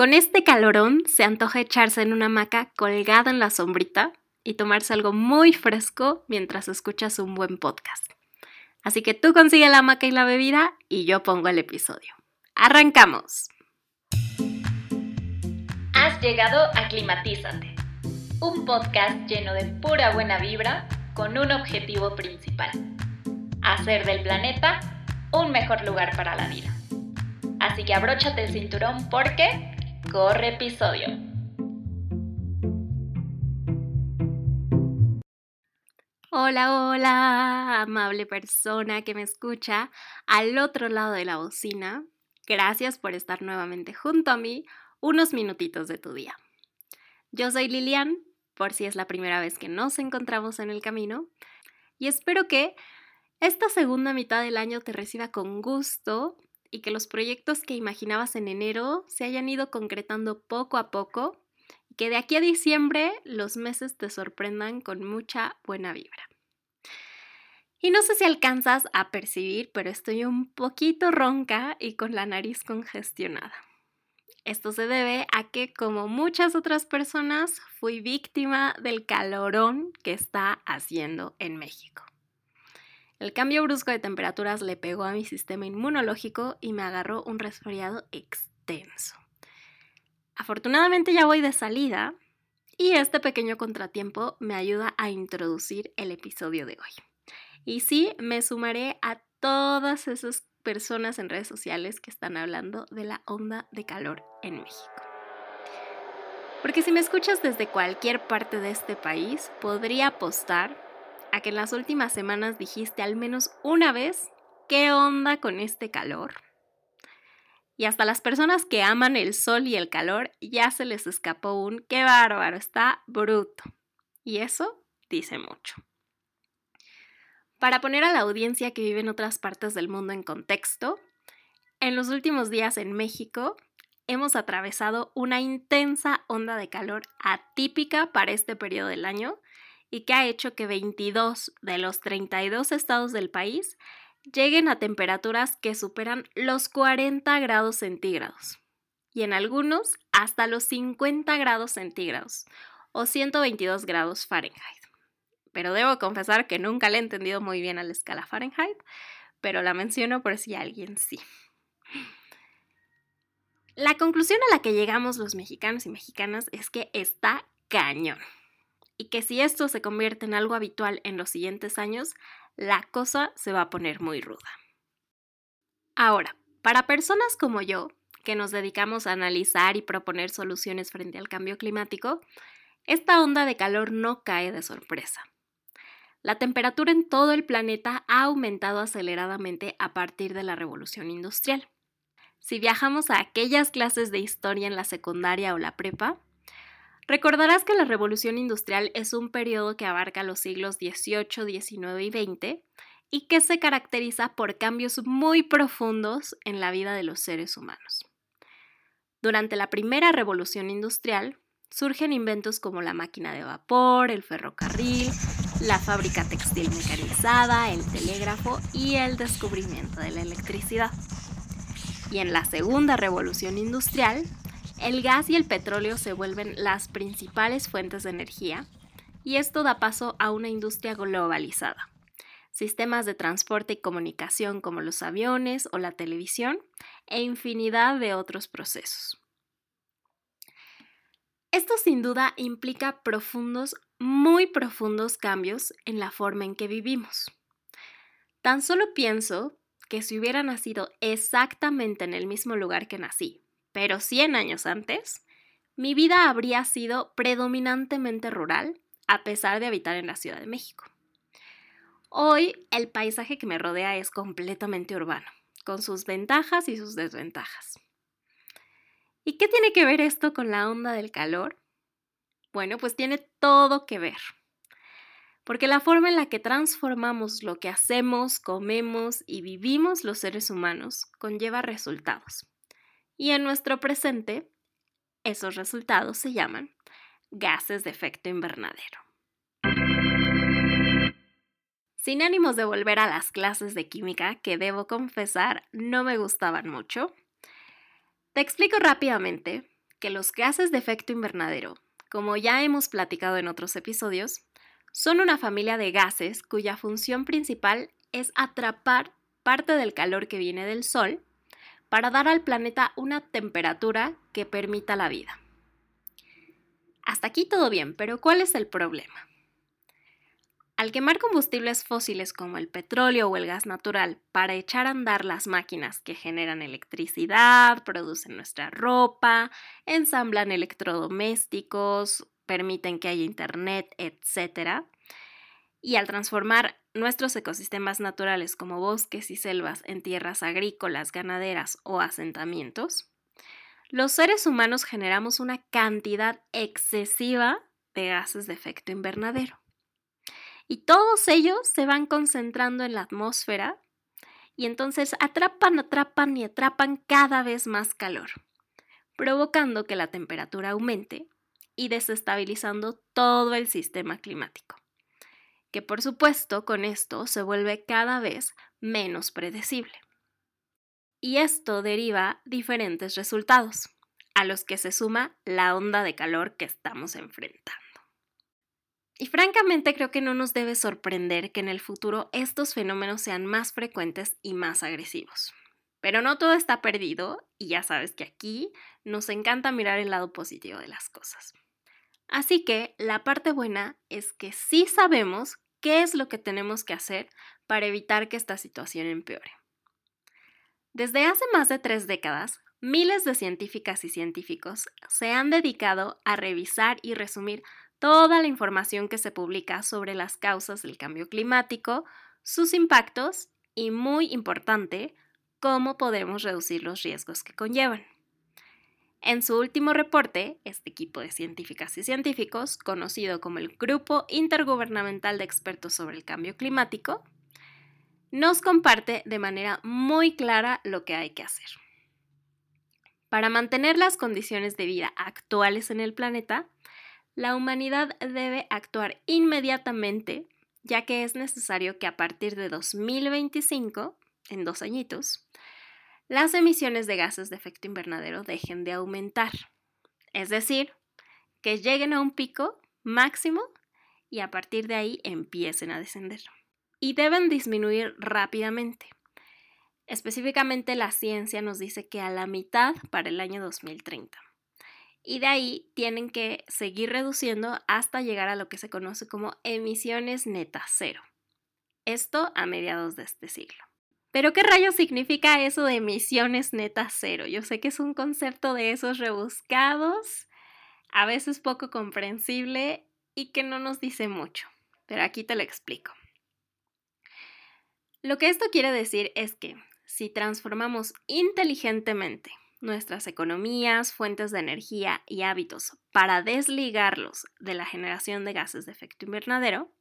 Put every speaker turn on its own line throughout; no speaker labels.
Con este calorón se antoja echarse en una hamaca colgada en la sombrita y tomarse algo muy fresco mientras escuchas un buen podcast. Así que tú consigue la hamaca y la bebida y yo pongo el episodio. ¡Arrancamos!
Has llegado a Climatízate, un podcast lleno de pura buena vibra con un objetivo principal, hacer del planeta un mejor lugar para la vida. Así que abróchate el cinturón porque corre episodio.
Hola, hola, amable persona que me escucha al otro lado de la bocina. Gracias por estar nuevamente junto a mí unos minutitos de tu día. Yo soy Lilian, por si es la primera vez que nos encontramos en el camino, y espero que esta segunda mitad del año te reciba con gusto y que los proyectos que imaginabas en enero se hayan ido concretando poco a poco y que de aquí a diciembre los meses te sorprendan con mucha buena vibra. Y no sé si alcanzas a percibir, pero estoy un poquito ronca y con la nariz congestionada. Esto se debe a que, como muchas otras personas, fui víctima del calorón que está haciendo en México. El cambio brusco de temperaturas le pegó a mi sistema inmunológico y me agarró un resfriado extenso. Afortunadamente ya voy de salida y este pequeño contratiempo me ayuda a introducir el episodio de hoy. Y sí, me sumaré a todas esas personas en redes sociales que están hablando de la onda de calor en México. Porque si me escuchas desde cualquier parte de este país, podría apostar a que en las últimas semanas dijiste al menos una vez qué onda con este calor. Y hasta las personas que aman el sol y el calor ya se les escapó un qué bárbaro, está bruto. Y eso dice mucho. Para poner a la audiencia que vive en otras partes del mundo en contexto, en los últimos días en México hemos atravesado una intensa onda de calor atípica para este periodo del año y que ha hecho que 22 de los 32 estados del país lleguen a temperaturas que superan los 40 grados centígrados y en algunos hasta los 50 grados centígrados o 122 grados Fahrenheit. Pero debo confesar que nunca le he entendido muy bien a la escala Fahrenheit, pero la menciono por si alguien sí. La conclusión a la que llegamos los mexicanos y mexicanas es que está cañón y que si esto se convierte en algo habitual en los siguientes años, la cosa se va a poner muy ruda. Ahora, para personas como yo, que nos dedicamos a analizar y proponer soluciones frente al cambio climático, esta onda de calor no cae de sorpresa. La temperatura en todo el planeta ha aumentado aceleradamente a partir de la revolución industrial. Si viajamos a aquellas clases de historia en la secundaria o la prepa, Recordarás que la revolución industrial es un periodo que abarca los siglos XVIII, XIX y XX y que se caracteriza por cambios muy profundos en la vida de los seres humanos. Durante la primera revolución industrial surgen inventos como la máquina de vapor, el ferrocarril, la fábrica textil mecanizada, el telégrafo y el descubrimiento de la electricidad. Y en la segunda revolución industrial el gas y el petróleo se vuelven las principales fuentes de energía y esto da paso a una industria globalizada. Sistemas de transporte y comunicación como los aviones o la televisión e infinidad de otros procesos. Esto sin duda implica profundos, muy profundos cambios en la forma en que vivimos. Tan solo pienso que si hubiera nacido exactamente en el mismo lugar que nací, pero 100 años antes, mi vida habría sido predominantemente rural, a pesar de habitar en la Ciudad de México. Hoy el paisaje que me rodea es completamente urbano, con sus ventajas y sus desventajas. ¿Y qué tiene que ver esto con la onda del calor? Bueno, pues tiene todo que ver. Porque la forma en la que transformamos lo que hacemos, comemos y vivimos los seres humanos conlleva resultados. Y en nuestro presente, esos resultados se llaman gases de efecto invernadero. Sin ánimos de volver a las clases de química, que debo confesar no me gustaban mucho, te explico rápidamente que los gases de efecto invernadero, como ya hemos platicado en otros episodios, son una familia de gases cuya función principal es atrapar parte del calor que viene del Sol para dar al planeta una temperatura que permita la vida. Hasta aquí todo bien, pero ¿cuál es el problema? Al quemar combustibles fósiles como el petróleo o el gas natural para echar a andar las máquinas que generan electricidad, producen nuestra ropa, ensamblan electrodomésticos, permiten que haya internet, etc. Y al transformar nuestros ecosistemas naturales como bosques y selvas en tierras agrícolas, ganaderas o asentamientos, los seres humanos generamos una cantidad excesiva de gases de efecto invernadero. Y todos ellos se van concentrando en la atmósfera y entonces atrapan, atrapan y atrapan cada vez más calor, provocando que la temperatura aumente y desestabilizando todo el sistema climático, que por supuesto con esto se vuelve cada vez menos predecible. Y esto deriva diferentes resultados, a los que se suma la onda de calor que estamos enfrentando. Y francamente creo que no nos debe sorprender que en el futuro estos fenómenos sean más frecuentes y más agresivos. Pero no todo está perdido y ya sabes que aquí nos encanta mirar el lado positivo de las cosas. Así que la parte buena es que sí sabemos qué es lo que tenemos que hacer para evitar que esta situación empeore. Desde hace más de tres décadas, miles de científicas y científicos se han dedicado a revisar y resumir toda la información que se publica sobre las causas del cambio climático, sus impactos y, muy importante, cómo podemos reducir los riesgos que conllevan. En su último reporte, este equipo de científicas y científicos, conocido como el Grupo Intergubernamental de Expertos sobre el Cambio Climático, nos comparte de manera muy clara lo que hay que hacer. Para mantener las condiciones de vida actuales en el planeta, la humanidad debe actuar inmediatamente, ya que es necesario que a partir de 2025, en dos añitos, las emisiones de gases de efecto invernadero dejen de aumentar. Es decir, que lleguen a un pico máximo y a partir de ahí empiecen a descender. Y deben disminuir rápidamente. Específicamente la ciencia nos dice que a la mitad para el año 2030 y de ahí tienen que seguir reduciendo hasta llegar a lo que se conoce como emisiones netas cero. Esto a mediados de este siglo. Pero ¿qué rayos significa eso de emisiones netas cero? Yo sé que es un concepto de esos rebuscados, a veces poco comprensible y que no nos dice mucho, pero aquí te lo explico. Lo que esto quiere decir es que si transformamos inteligentemente nuestras economías, fuentes de energía y hábitos para desligarlos de la generación de gases de efecto invernadero,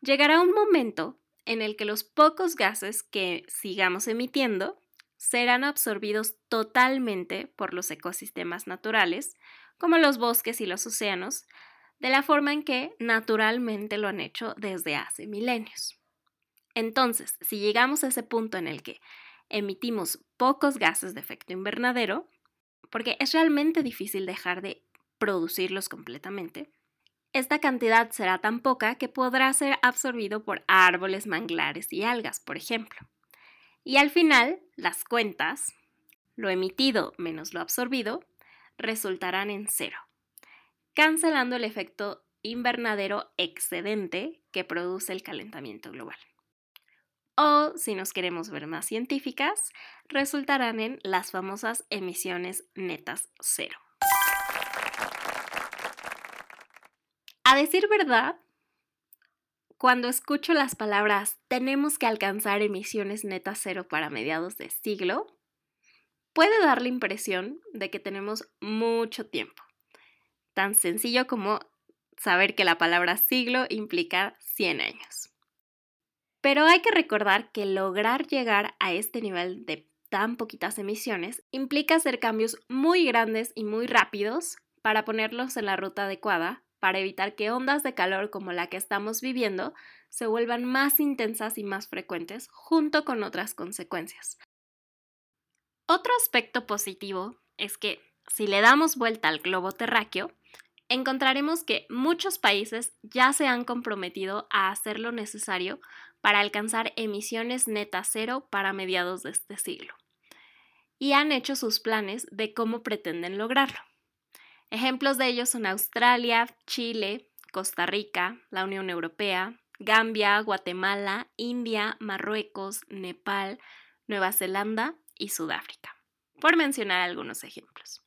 llegará un momento en el que los pocos gases que sigamos emitiendo serán absorbidos totalmente por los ecosistemas naturales, como los bosques y los océanos, de la forma en que naturalmente lo han hecho desde hace milenios. Entonces, si llegamos a ese punto en el que emitimos pocos gases de efecto invernadero, porque es realmente difícil dejar de producirlos completamente, esta cantidad será tan poca que podrá ser absorbido por árboles, manglares y algas, por ejemplo. Y al final, las cuentas, lo emitido menos lo absorbido, resultarán en cero, cancelando el efecto invernadero excedente que produce el calentamiento global o, si nos queremos ver más científicas, resultarán en las famosas emisiones netas cero. A decir verdad, cuando escucho las palabras tenemos que alcanzar emisiones netas cero para mediados de siglo, puede dar la impresión de que tenemos mucho tiempo. Tan sencillo como saber que la palabra siglo implica 100 años. Pero hay que recordar que lograr llegar a este nivel de tan poquitas emisiones implica hacer cambios muy grandes y muy rápidos para ponerlos en la ruta adecuada para evitar que ondas de calor como la que estamos viviendo se vuelvan más intensas y más frecuentes junto con otras consecuencias. Otro aspecto positivo es que si le damos vuelta al globo terráqueo, encontraremos que muchos países ya se han comprometido a hacer lo necesario para alcanzar emisiones netas cero para mediados de este siglo. Y han hecho sus planes de cómo pretenden lograrlo. Ejemplos de ellos son Australia, Chile, Costa Rica, la Unión Europea, Gambia, Guatemala, India, Marruecos, Nepal, Nueva Zelanda y Sudáfrica, por mencionar algunos ejemplos.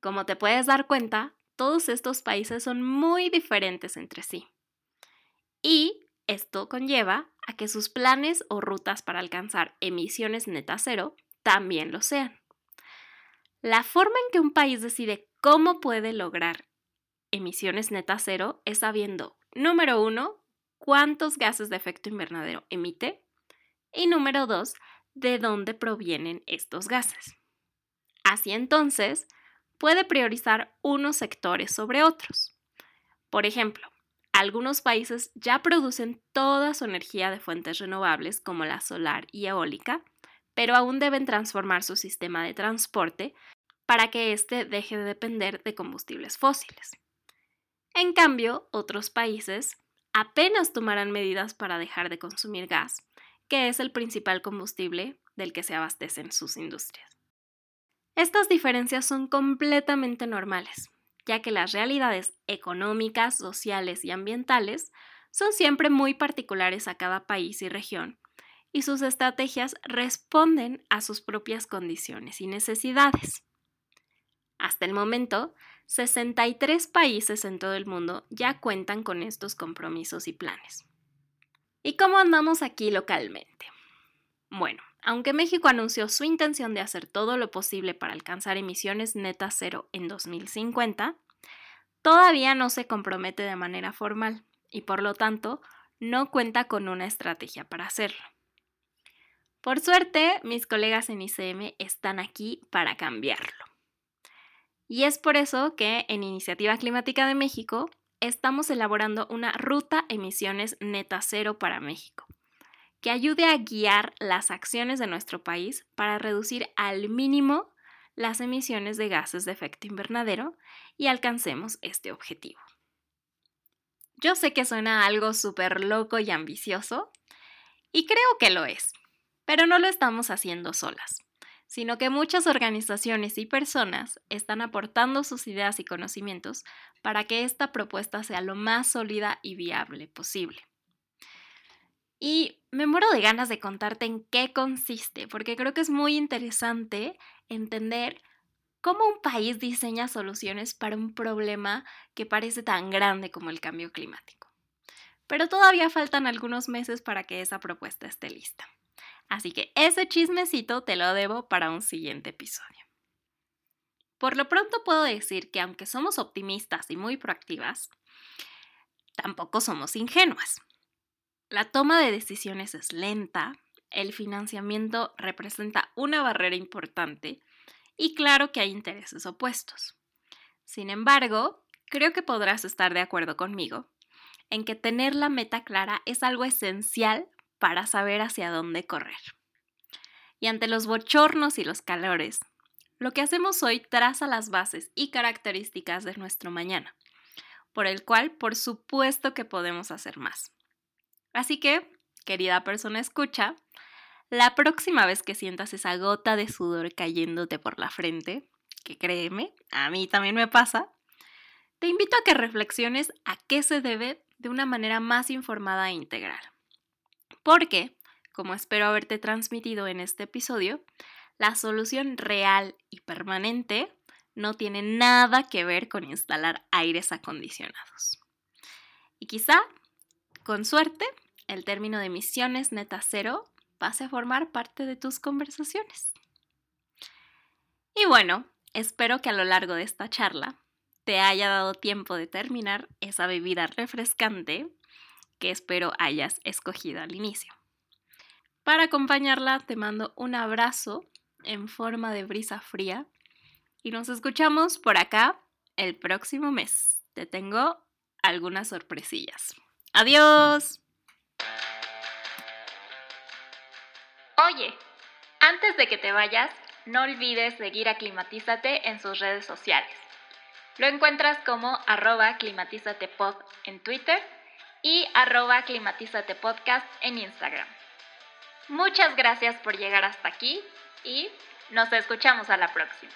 Como te puedes dar cuenta, todos estos países son muy diferentes entre sí. Y esto conlleva a que sus planes o rutas para alcanzar emisiones neta cero también lo sean. La forma en que un país decide cómo puede lograr emisiones neta cero es sabiendo, número uno, cuántos gases de efecto invernadero emite y número dos, de dónde provienen estos gases. Así entonces, puede priorizar unos sectores sobre otros. Por ejemplo, algunos países ya producen toda su energía de fuentes renovables como la solar y eólica, pero aún deben transformar su sistema de transporte para que éste deje de depender de combustibles fósiles. En cambio, otros países apenas tomarán medidas para dejar de consumir gas, que es el principal combustible del que se abastecen sus industrias. Estas diferencias son completamente normales, ya que las realidades económicas, sociales y ambientales son siempre muy particulares a cada país y región, y sus estrategias responden a sus propias condiciones y necesidades. Hasta el momento, 63 países en todo el mundo ya cuentan con estos compromisos y planes. ¿Y cómo andamos aquí localmente? Bueno, aunque México anunció su intención de hacer todo lo posible para alcanzar emisiones netas cero en 2050, todavía no se compromete de manera formal y por lo tanto no cuenta con una estrategia para hacerlo. Por suerte, mis colegas en ICM están aquí para cambiarlo. Y es por eso que en Iniciativa Climática de México estamos elaborando una ruta emisiones neta cero para México que ayude a guiar las acciones de nuestro país para reducir al mínimo las emisiones de gases de efecto invernadero y alcancemos este objetivo. Yo sé que suena algo súper loco y ambicioso, y creo que lo es, pero no lo estamos haciendo solas, sino que muchas organizaciones y personas están aportando sus ideas y conocimientos para que esta propuesta sea lo más sólida y viable posible. Y me muero de ganas de contarte en qué consiste, porque creo que es muy interesante entender cómo un país diseña soluciones para un problema que parece tan grande como el cambio climático. Pero todavía faltan algunos meses para que esa propuesta esté lista. Así que ese chismecito te lo debo para un siguiente episodio. Por lo pronto puedo decir que aunque somos optimistas y muy proactivas, tampoco somos ingenuas. La toma de decisiones es lenta, el financiamiento representa una barrera importante y claro que hay intereses opuestos. Sin embargo, creo que podrás estar de acuerdo conmigo en que tener la meta clara es algo esencial para saber hacia dónde correr. Y ante los bochornos y los calores, lo que hacemos hoy traza las bases y características de nuestro mañana, por el cual por supuesto que podemos hacer más. Así que, querida persona escucha, la próxima vez que sientas esa gota de sudor cayéndote por la frente, que créeme, a mí también me pasa, te invito a que reflexiones a qué se debe de una manera más informada e integral. Porque, como espero haberte transmitido en este episodio, la solución real y permanente no tiene nada que ver con instalar aires acondicionados. Y quizá, con suerte, el término de emisiones neta cero pase a formar parte de tus conversaciones. Y bueno, espero que a lo largo de esta charla te haya dado tiempo de terminar esa bebida refrescante que espero hayas escogido al inicio. Para acompañarla te mando un abrazo en forma de brisa fría y nos escuchamos por acá el próximo mes. Te tengo algunas sorpresillas. Adiós.
Oye, antes de que te vayas, no olvides seguir a Climatízate en sus redes sociales. Lo encuentras como arroba climatizatepod en Twitter y arroba climatizatepodcast en Instagram. Muchas gracias por llegar hasta aquí y nos escuchamos a la próxima.